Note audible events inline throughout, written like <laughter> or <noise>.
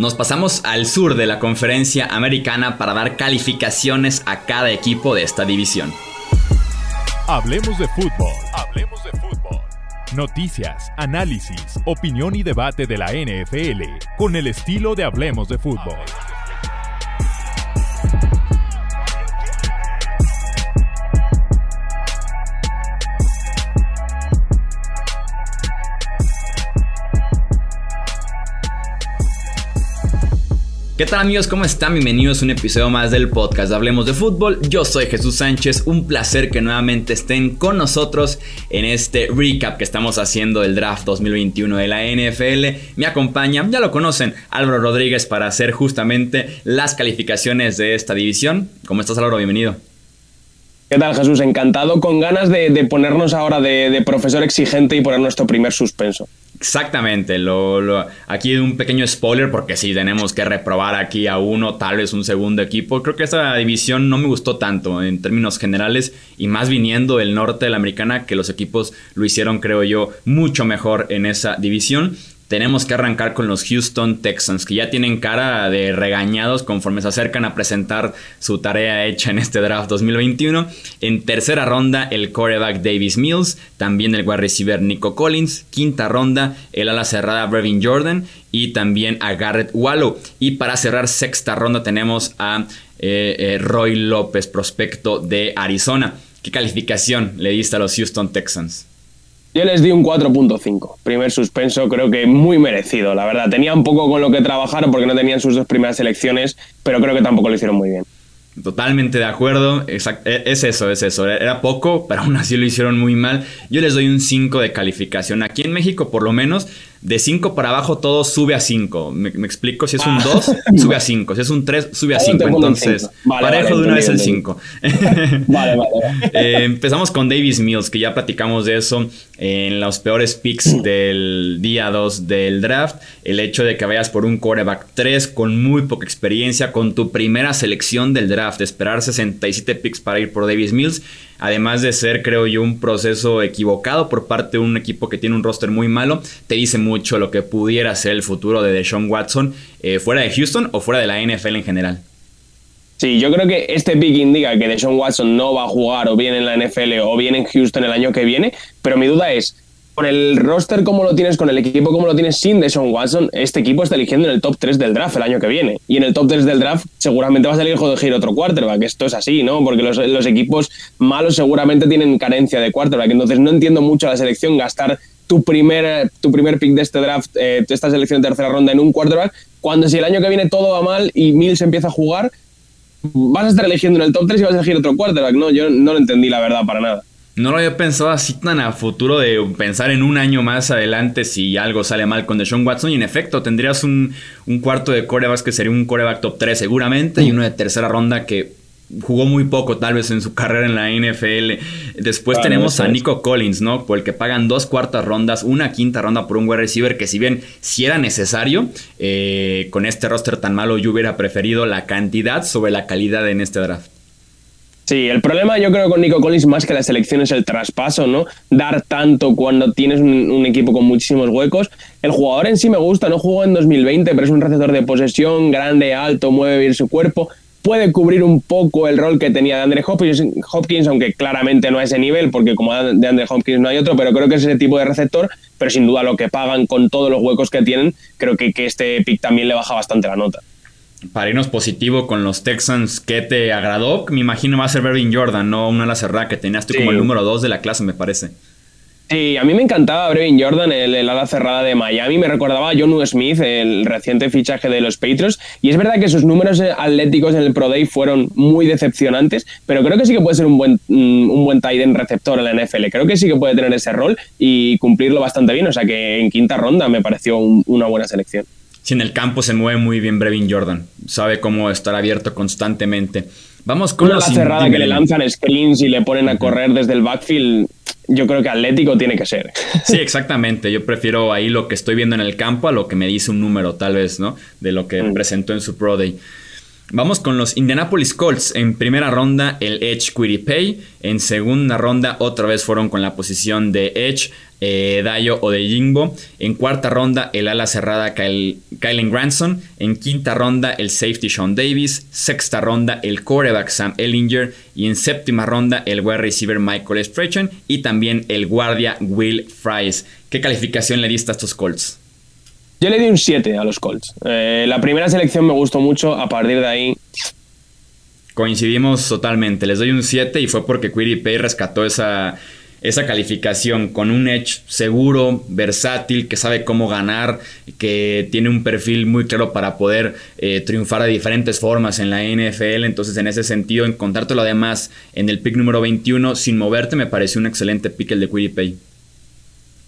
Nos pasamos al sur de la conferencia americana para dar calificaciones a cada equipo de esta división. Hablemos de fútbol. Hablemos de fútbol. Noticias, análisis, opinión y debate de la NFL con el estilo de Hablemos de fútbol. ¿Qué tal amigos? ¿Cómo están? Bienvenidos a un episodio más del podcast Hablemos de Fútbol. Yo soy Jesús Sánchez, un placer que nuevamente estén con nosotros en este recap que estamos haciendo del draft 2021 de la NFL. Me acompaña, ya lo conocen, Álvaro Rodríguez para hacer justamente las calificaciones de esta división. ¿Cómo estás Álvaro? Bienvenido. ¿Qué tal Jesús? Encantado, con ganas de, ponernos ahora de, de profesor exigente y poner nuestro primer suspenso. Exactamente, lo, aquí un pequeño spoiler porque si tenemos que reprobar aquí a uno, tal vez un segundo equipo. Creo que esta división no me gustó tanto en términos generales y más viniendo del norte de la americana que los equipos lo hicieron creo yo mucho mejor en esa división tenemos que arrancar con los Houston Texans, que ya tienen cara de regañados conforme se acercan a presentar su tarea hecha en este draft 2021. En tercera ronda, el quarterback Davis Mills, también el wide receiver Nico Collins. Quinta ronda, el ala cerrada Brevin Jordan y también a Garrett Wallow. Y para cerrar sexta ronda tenemos a eh, eh, Roy López, prospecto de Arizona. ¿Qué calificación le diste a los Houston Texans? Yo les di un 4.5. Primer suspenso, creo que muy merecido, la verdad. Tenía un poco con lo que trabajar porque no tenían sus dos primeras elecciones, pero creo que tampoco lo hicieron muy bien. Totalmente de acuerdo. E, es eso, es eso. Era poco, pero aún así lo hicieron muy mal. Yo les doy un 5 de calificación. Aquí en México, por lo menos, de 5 para abajo todo sube a 5. Me, explico, si es un 2, ah. <laughs> sube a 5. Si es un 3, sube a 5. Entonces, parejo de una vez el 5. <laughs> <laughs> vale, vale. Eh, empezamos con Davis Mills, que ya platicamos de eso en los peores picks del día 2 del draft. El hecho de que vayas por un quarterback 3 con muy poca experiencia, con tu primera selección del draft, esperar 67 picks para ir por Davis Mills además de ser, creo yo, un proceso equivocado por parte de un equipo que tiene un roster muy malo, te dice mucho lo que pudiera ser el futuro de Deshaun Watson eh, fuera de Houston o fuera de la NFL en general. Sí, yo creo que este pick indica que Deshaun Watson no va a jugar o bien en la NFL o bien en Houston el año que viene, pero mi duda es, con el roster como lo tienes, con el equipo como lo tienes sin Deshaun Watson, este equipo está eligiendo en el top 3 del draft el año que viene. Y en el top 3 del draft seguramente vas a elegir otro quarterback. Esto es así, ¿no? Porque los, equipos malos seguramente tienen carencia de quarterback. Entonces no entiendo mucho la selección gastar tu primer, tu primer pick de este draft, eh, esta selección de tercera ronda en un quarterback, cuando si el año que viene todo va mal y Mills empieza a jugar, vas a estar eligiendo en el top 3 y vas a elegir otro quarterback. No, yo no lo entendí la verdad para nada. No lo había pensado así tan a futuro de pensar en un año más adelante si algo sale mal con Deshaun Watson. Y en efecto, tendrías un, cuarto de corebacks que sería un coreback top 3 seguramente y uno de tercera ronda que jugó muy poco tal vez en su carrera en la NFL. Después tenemos a Nico Collins, ¿no? Por el que pagan dos cuartas rondas, una quinta ronda por un wide receiver que si bien si era necesario, eh, con este roster tan malo yo hubiera preferido la cantidad sobre la calidad en este draft. Sí, el problema yo creo con Nico Collins más que la selección es el traspaso, ¿no? Dar tanto cuando tienes un, equipo con muchísimos huecos. El jugador en sí me gusta, no jugó en 2020, pero es un receptor de posesión, grande, alto, mueve bien su cuerpo. Puede cubrir un poco el rol que tenía de Andre Hopkins, aunque claramente no a ese nivel, porque como de Andre Hopkins no hay otro, pero creo que es ese tipo de receptor. Pero sin duda lo que pagan con todos los huecos que tienen, creo que, que este pick también le baja bastante la nota para irnos positivo con los Texans, ¿qué te agradó? Me imagino va a ser Bervin Jordan, ¿no? Una la cerrada que tenías tú como el número 2 de la clase, me parece. Sí, a mí me encantaba Brevin Jordan, el, ala cerrada de Miami. Me recordaba a John Smith, el reciente fichaje de los Patriots. Y es verdad que sus números atléticos en el Pro Day fueron muy decepcionantes, pero creo que sí que puede ser un buen, mm, un buen tight end receptor en la NFL. Creo que sí que puede tener ese rol y cumplirlo bastante bien. O sea que en quinta ronda me pareció una buena selección si en el campo se mueve muy bien Brevin Jordan. Sabe cómo estar abierto constantemente. Vamos con la cerrada que le lanzan screens y le ponen a correr desde el backfield. Yo creo que atlético tiene que ser. Sí, exactamente. Yo prefiero ahí lo que estoy viendo en el campo a lo que me dice un número, tal vez, ¿no? De lo que mm. presentó en su Pro Day. Vamos con los Indianapolis Colts. En primera ronda, el Edge Pay. En segunda ronda, otra vez fueron con la posición de Edge, eh, Dayo o de Jimbo. En cuarta ronda, el ala cerrada Kylen Granson. En quinta ronda, el safety Sean Davis. Sexta ronda, el quarterback Sam Ellinger. Y en séptima ronda, el wide receiver Michael Strachan. Y también el guardia Will Fries. ¿Qué calificación le diste a estos Colts? Yo le di un 7 a los Colts. Eh, la primera selección me gustó mucho, a partir de ahí... Coincidimos totalmente, les doy un 7 y fue porque Pay rescató esa, esa calificación con un edge seguro, versátil, que sabe cómo ganar, que tiene un perfil muy claro para poder eh, triunfar de diferentes formas en la NFL. Entonces, en ese sentido, encontrártelo además en el pick número 21 sin moverte me pareció un excelente pick el de Pay.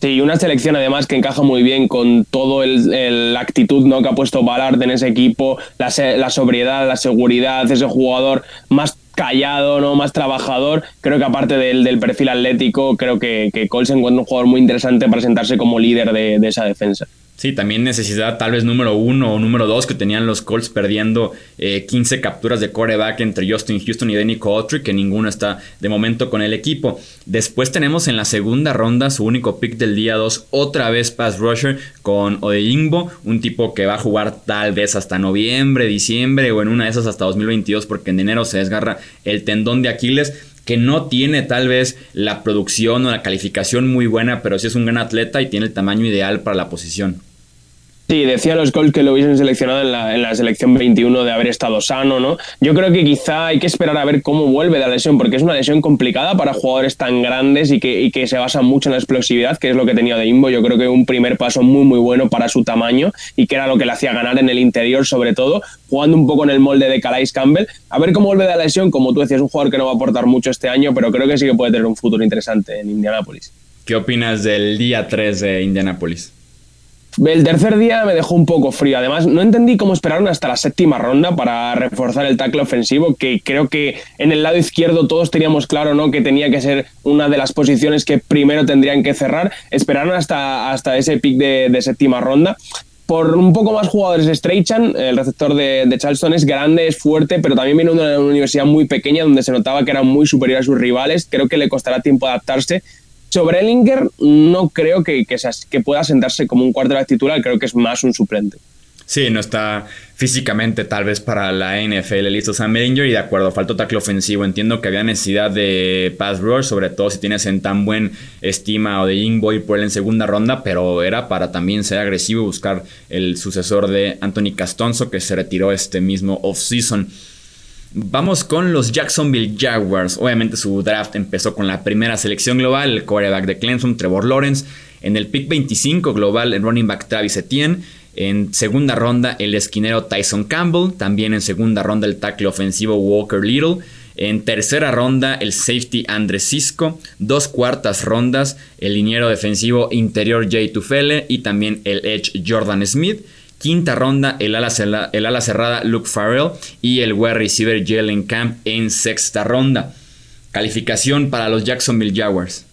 Sí, una selección además que encaja muy bien con todo el, actitud ¿no? que ha puesto Ballard en ese equipo, la, la, sobriedad, la seguridad, ese jugador más callado, ¿no? más trabajador. Creo que aparte del, perfil atlético, creo que, que Cole se encuentra un jugador muy interesante para sentarse como líder de, de esa defensa. Sí, también necesidad tal vez número uno o número dos que tenían los Colts perdiendo 15 eh, capturas de coreback entre Justin Houston y Danny Coultry, que ninguno está de momento con el equipo. Después tenemos en la segunda ronda su único pick del día 2, otra vez pass rusher con Odeyingbo, un tipo que va a jugar tal vez hasta noviembre, diciembre o en una de esas hasta 2022 porque en enero se desgarra el tendón de Aquiles que no tiene tal vez la producción o la calificación muy buena, pero sí es un gran atleta y tiene el tamaño ideal para la posición. Sí, decía los Colts que lo hubiesen seleccionado en la, en la, selección 21 de haber estado sano, ¿no? Yo creo que quizá hay que esperar a ver cómo vuelve la lesión, porque es una lesión complicada para jugadores tan grandes y que, y que se basan mucho en la explosividad, que es lo que tenía de Imbo. Yo creo que un primer paso muy, muy bueno para su tamaño y que era lo que le hacía ganar en el interior, sobre todo, jugando un poco en el molde de Calais Campbell. A ver cómo vuelve de la lesión, como tú decías, un jugador que no va a aportar mucho este año, pero creo que sí que puede tener un futuro interesante en Indianapolis. ¿Qué opinas del día 3 de Indianapolis? El tercer día me dejó un poco frío. Además, no entendí cómo esperaron hasta la séptima ronda para reforzar el tackle ofensivo, que creo que en el lado izquierdo todos teníamos claro ¿no? que tenía que ser una de las posiciones que primero tendrían que cerrar. Esperaron hasta, hasta ese pick de, séptima ronda por un poco más jugadores Strachan, el receptor de, de, Charleston es grande, es fuerte, pero también viene de una universidad muy pequeña donde se notaba que era muy superior a sus rivales. Creo que le costará tiempo adaptarse, sobre Ellinger no creo que, que, pueda sentarse como un quarterback titular, creo que es más un suplente. Sí, no está físicamente tal vez para la NFL listo Sam Ellinger y de acuerdo, faltó tackle ofensivo. Entiendo que había necesidad de pass rush, sobre todo si tienes en tan buen estima o de Boy por él en segunda ronda, pero era para también ser agresivo y buscar el sucesor de Anthony Castonzo que se retiró este mismo offseason. Vamos con los Jacksonville Jaguars. Obviamente su draft empezó con la primera selección global, el quarterback de Clemson, Trevor Lawrence. En el pick 25 global, el running back Travis Etienne. En segunda ronda, el esquinero Tyson Campbell. También en segunda ronda, el tackle ofensivo Walker Little. En tercera ronda, el safety Andres Cisco. Dos cuartas rondas, el liniero defensivo interior Jay Tufele. Y también el edge Jordan Smith. Quinta ronda, el ala, el ala cerrada Luke Farrell y el wide receiver Jalen Camp en sexta ronda. Calificación para los Jacksonville Jaguars.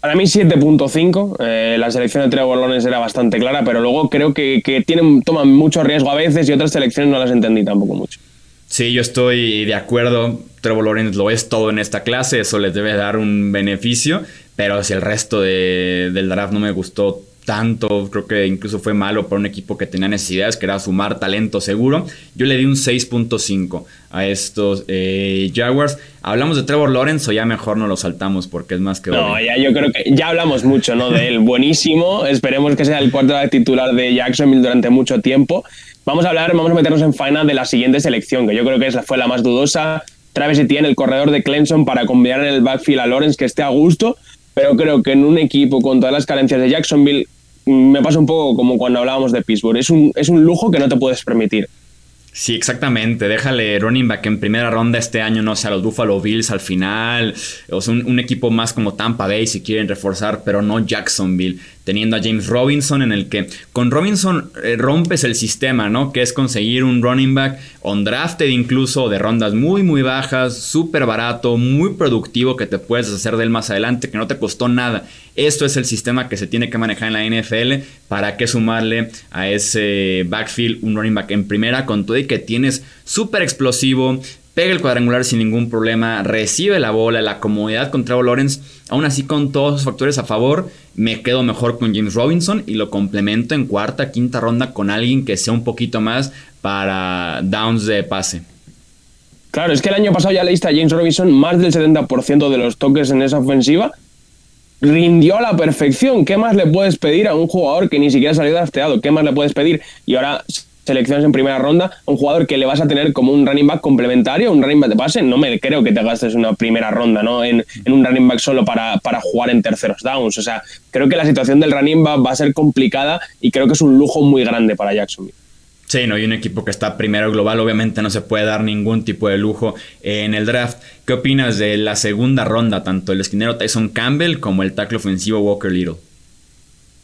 Para mí 7.5. Eh, la selección de Trevor Lawrence era bastante clara, pero luego creo que, tienen, toman mucho riesgo a veces y otras selecciones no las entendí tampoco mucho. Sí, yo estoy de acuerdo. Trevor Lawrence lo es todo en esta clase, eso les debe dar un beneficio, pero si el resto del draft no me gustó tanto, creo que incluso fue malo para un equipo que tenía necesidades, que era sumar talento seguro. Yo le di un 6.5 a estos eh, Jaguars. ¿Hablamos de Trevor Lawrence o ya mejor no lo saltamos porque es más que... No, ya yo creo que ya hablamos mucho ¿no? de él. <laughs> Buenísimo, esperemos que sea el cuarto titular de Jacksonville durante mucho tiempo. Vamos a hablar, vamos a meternos en faena de la siguiente selección, que yo creo que esa fue la más dudosa. Travis Etienne, el corredor de Clemson, para combinar en el backfield a Lawrence, que esté a gusto pero creo que en un equipo con todas las carencias de Jacksonville me pasa un poco como cuando hablábamos de Pittsburgh. Es un, es un lujo que no te puedes permitir. Sí, exactamente. Déjale running back en primera ronda este año, no sé, a los Buffalo Bills al final. O sea, un, equipo más como Tampa Bay si quieren reforzar, pero no Jacksonville. Teniendo a James Robinson, en el que con Robinson eh, rompes el sistema, ¿no? Que es conseguir un running back on drafted incluso de rondas muy, muy bajas, súper barato, muy productivo, que te puedes hacer de él más adelante, que no te costó nada. Esto es el sistema que se tiene que manejar en la NFL. ¿Para qué sumarle a ese backfield un running back en primera con todo y que tienes súper explosivo? Pega el cuadrangular sin ningún problema, recibe la bola, la comodidad con Trevor Lawrence, aún así con todos los factores a favor, me quedo mejor con James Robinson y lo complemento en cuarta, quinta ronda con alguien que sea un poquito más para downs de pase. Claro, es que el año pasado ya leíste a James Robinson más del 70% de los toques en esa ofensiva. Rindió a la perfección. ¿Qué más le puedes pedir a un jugador que ni siquiera ha salido drafteado? ¿Qué más le puedes pedir? Y ahora selecciones en primera ronda, un jugador que le vas a tener como un running back complementario, un running back de pase, no me creo que te gastes una primera ronda ¿no? en, un running back solo para, para, jugar en terceros downs. O sea, creo que la situación del running back va a ser complicada y creo que es un lujo muy grande para Jacksonville. Sí, no, hay un equipo que está primero global, obviamente no se puede dar ningún tipo de lujo en el draft. ¿Qué opinas de la segunda ronda, tanto el esquinero Tyson Campbell como el tackle ofensivo Walker Little?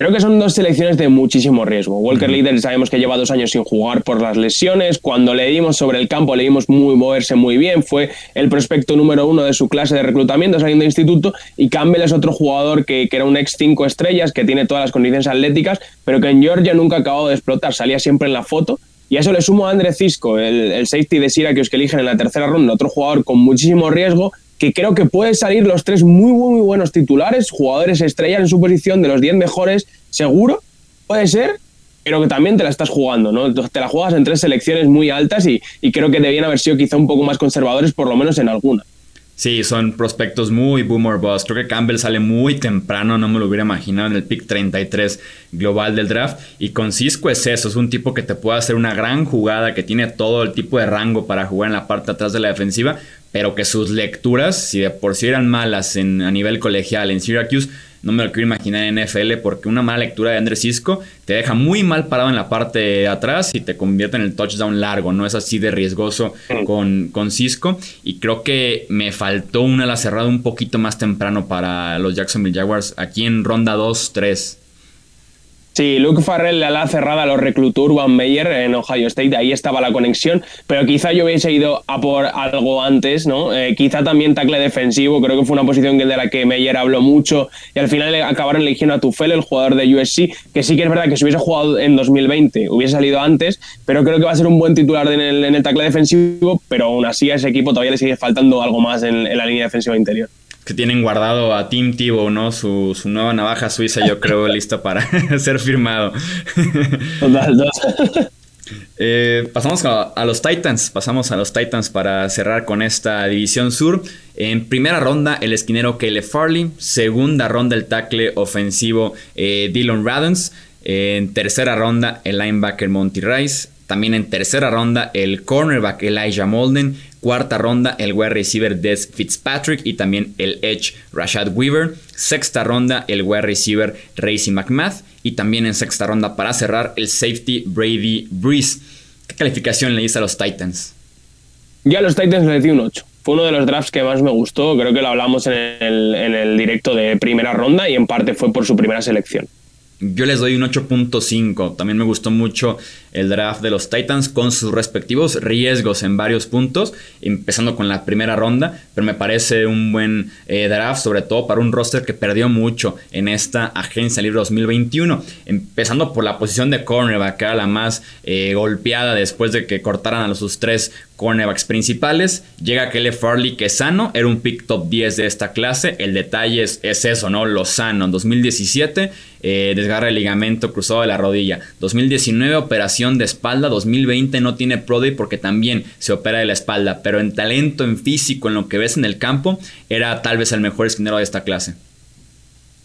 Creo que son dos selecciones de muchísimo riesgo. Walker Leader sabemos que lleva dos años sin jugar por las lesiones. Cuando leímos sobre el campo, leímos muy moverse muy bien. Fue el prospecto número uno de su clase de reclutamiento saliendo de instituto. Y Campbell es otro jugador que, que, era un ex cinco estrellas, que tiene todas las condiciones atléticas, pero que en Georgia nunca acabó de explotar. Salía siempre en la foto. Y a eso le sumo a André Cisco, el, el safety de Syracuse que eligen en la tercera ronda, otro jugador con muchísimo riesgo que creo que puede salir los tres muy, muy buenos titulares, jugadores estrellas en su posición de los 10 mejores, seguro, puede ser, pero que también te la estás jugando, ¿no? Te la juegas en tres selecciones muy altas y, y creo que debían haber sido quizá un poco más conservadores, por lo menos en alguna. Sí, son prospectos muy boomer boss. Creo que Campbell sale muy temprano, no me lo hubiera imaginado en el pick 33 global del draft. Y con Cisco es eso, es un tipo que te puede hacer una gran jugada, que tiene todo el tipo de rango para jugar en la parte atrás de la defensiva, pero que sus lecturas, si de por sí eran malas en, a nivel colegial en Syracuse, no me lo quiero imaginar en NFL porque una mala lectura de Andrés Cisco te deja muy mal parado en la parte de atrás y te convierte en el touchdown largo, no es así de riesgoso con, con Cisco. Y creo que me faltó una la cerrada un poquito más temprano para los Jacksonville Jaguars aquí en ronda 2-3. Sí, Luke Farrell la cerrada lo reclutó Urban Meyer en Ohio State, ahí estaba la conexión, pero quizá yo hubiese ido a por algo antes, ¿no? Eh, quizá también tackle defensivo, creo que fue una posición de la que Meyer habló mucho y al final acabaron eligiendo a Tufel, el jugador de USC, que sí que es verdad que si hubiese jugado en 2020 hubiese salido antes, pero creo que va a ser un buen titular en el, en el tackle defensivo, pero aún así a ese equipo todavía le sigue faltando algo más en la línea defensiva interior que tienen guardado a Tim Tebow, ¿no? Su, nueva navaja suiza, yo creo, <laughs> listo para <laughs> ser firmado. <laughs> Eh, pasamos a, los Titans, pasamos a los Titans para cerrar con esta división sur. En primera ronda, el esquinero Caleb Farley. Segunda ronda, el tackle ofensivo eh, Dylan Radens. En tercera ronda, el linebacker Monty Rice. También en tercera ronda, el cornerback Elijah Molden. Cuarta ronda, el wide receiver Des Fitzpatrick y también el edge Rashad Weaver. Sexta ronda, el wide receiver Racy McMath. Y también en sexta ronda, para cerrar, el safety Brady Breeze. ¿Qué calificación le dice a los Titans? Ya a los Titans le di un 8. Fue uno de los drafts que más me gustó. Creo que lo hablamos en el, en el directo de primera ronda y en parte fue por su primera selección. Yo les doy un 8.5. También me gustó mucho el draft de los Titans con sus respectivos riesgos en varios puntos, empezando con la primera ronda, pero me parece un buen eh, draft, sobre todo para un roster que perdió mucho en esta agencia libre 2021, empezando por la posición de cornerback, que era la más eh, golpeada después de que cortaran a sus tres cornerbacks principales. Llega Kelly Farley, que sano, era un pick top 10 de esta clase. El detalle es, eso, ¿no? Lo sano. En 2017, eh, desgarra el ligamento cruzado de la rodilla. 2019, operación de espalda. 2020 no tiene Pro Day porque también se opera de la espalda. Pero en talento, en físico, en lo que ves en el campo, era tal vez el mejor esquinero de esta clase.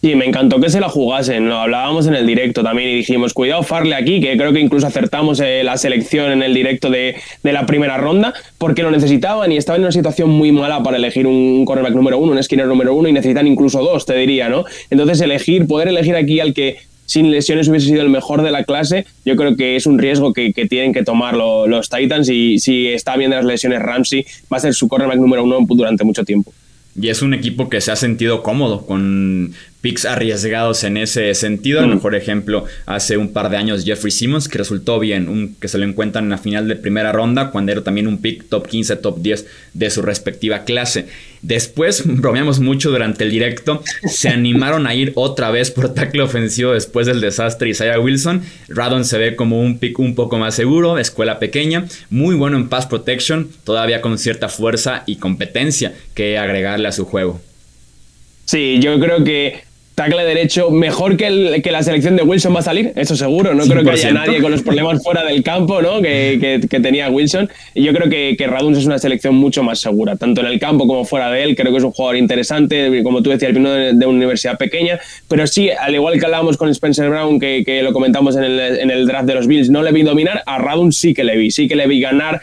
Sí, me encantó que se la jugasen. Lo hablábamos en el directo también y dijimos, cuidado Farle aquí, que creo que incluso acertamos eh, la selección en el directo de, la primera ronda, porque lo necesitaban y estaban en una situación muy mala para elegir un cornerback número uno, un esquinero número uno y necesitan incluso dos, te diría, ¿no? Entonces elegir, poder elegir aquí al que sin lesiones hubiese sido el mejor de la clase, yo creo que es un riesgo que, tienen que tomar los Titans y si está bien de las lesiones Ramsey, va a ser su cornerback número uno durante mucho tiempo. Y es un equipo que se ha sentido cómodo con picks arriesgados en ese sentido. El mm. mejor ejemplo hace un par de años Jeffrey Simmons, que resultó bien, un, que se lo encuentran en la final de primera ronda, cuando era también un pick top 15, top 10 de su respectiva clase. Después, <laughs> bromeamos mucho durante el directo, se <laughs> animaron a ir otra vez por tackle ofensivo después del desastre Isaiah Wilson. Radon se ve como un pick un poco más seguro, escuela pequeña, muy bueno en pass protection, todavía con cierta fuerza y competencia que agregarle a su juego. Sí, yo creo que tackle derecho mejor que, que, la selección de Wilson va a salir, eso seguro. No creo que haya nadie con los problemas fuera del campo ¿no? que, que, tenía Wilson. Y yo creo que, que Raduns es una selección mucho más segura, tanto en el campo como fuera de él. Creo que es un jugador interesante, como tú decías, vino de, una universidad pequeña. Pero sí, al igual que hablábamos con Spencer Brown, que, lo comentamos en el, en el, draft de los Bills, no le vi dominar, a Raduns sí que le vi, sí que le vi ganar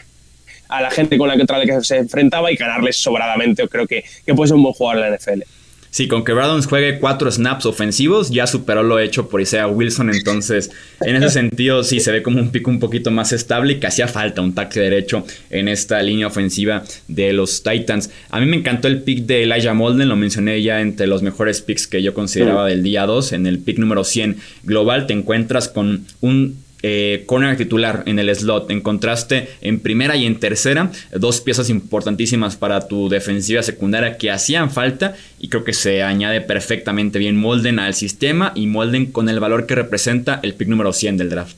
a la gente con la que, que se enfrentaba y ganarles sobradamente. Creo que, que puede ser un buen jugador en la NFL. Sí, con que Bradons juegue cuatro snaps ofensivos, ya superó lo hecho por Isaiah Wilson. Entonces, en ese sentido, sí se ve como un pico un poquito más estable y que hacía falta un tackle derecho en esta línea ofensiva de los Titans. A mí me encantó el pick de Elijah Molden, lo mencioné ya entre los mejores picks que yo consideraba del día 2. En el pick número 100 global te encuentras con un eh, corner titular en el slot. Encontraste en primera y en tercera dos piezas importantísimas para tu defensiva secundaria que hacían falta y creo que se añade perfectamente bien Molden al sistema y Molden con el valor que representa el pick número 100 del draft.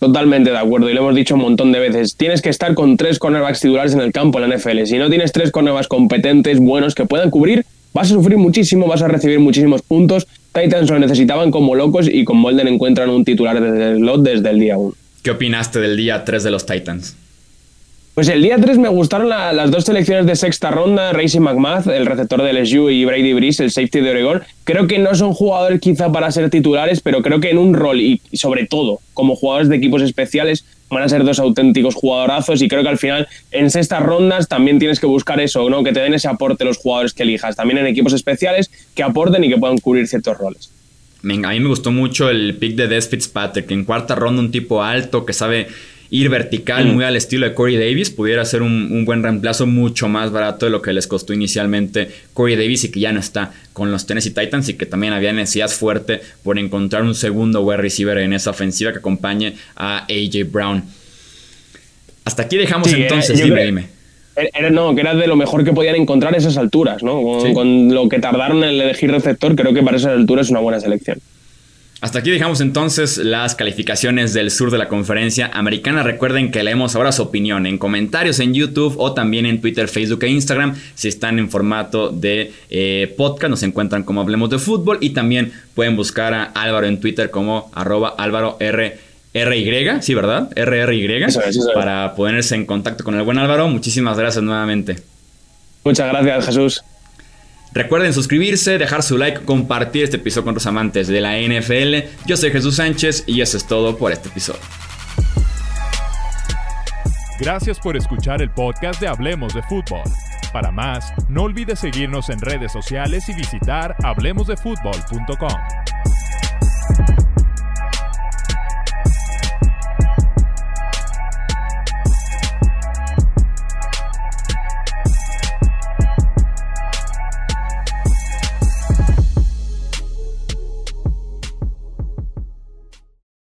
Totalmente de acuerdo y lo hemos dicho un montón de veces. Tienes que estar con tres cornerbacks titulares en el campo en la NFL. Si no tienes tres cornerbacks competentes, buenos, que puedan cubrir, vas a sufrir muchísimo, vas a recibir muchísimos puntos Titans lo necesitaban como locos y con Molden encuentran un titular desde el slot desde el día 1. ¿Qué opinaste del día 3 de los Titans? Pues el día 3 me gustaron las dos selecciones de sexta ronda, Racing McMath, el receptor del LSU, y Brady Breeze, el safety de Oregon. Creo que no son jugadores quizá para ser titulares, pero creo que en un rol y sobre todo como jugadores de equipos especiales van a ser dos auténticos jugadorazos y creo que al final en sextas rondas también tienes que buscar eso, ¿no? que te den ese aporte los jugadores que elijas, también en equipos especiales que aporten y que puedan cubrir ciertos roles. A mí me gustó mucho el pick de Des Fitzpatrick, en cuarta ronda un tipo alto que sabe ir vertical, muy al estilo de Corey Davis, pudiera ser un, buen reemplazo mucho más barato de lo que les costó inicialmente Corey Davis y que ya no está con los Tennessee Titans y que también había necesidad fuerte por encontrar un segundo wide receiver en esa ofensiva que acompañe a AJ Brown. Hasta aquí dejamos entonces, dime, dime. Era, no, que era de lo mejor que podían encontrar esas alturas, ¿no? Con, con, lo que tardaron en elegir receptor, creo que para esas alturas es una buena selección. Hasta aquí dejamos entonces las calificaciones del sur de la conferencia americana. Recuerden que leemos ahora su opinión en comentarios en YouTube o también en Twitter, Facebook e Instagram. Si están en formato de eh, podcast, nos encuentran como Hablemos de Fútbol y también pueden buscar a Álvaro en Twitter como arroba Álvaro R. RY, sí, ¿verdad? RRY. Para ponerse en contacto con el buen Álvaro. Muchísimas gracias nuevamente. Muchas gracias, Jesús. Recuerden suscribirse, dejar su like, compartir este episodio con los amantes de la NFL. Yo soy Jesús Sánchez y eso es todo por este episodio. Gracias por escuchar el podcast de Hablemos de Fútbol. Para más, no olvides seguirnos en redes sociales y visitar hablemosdefutbol.com.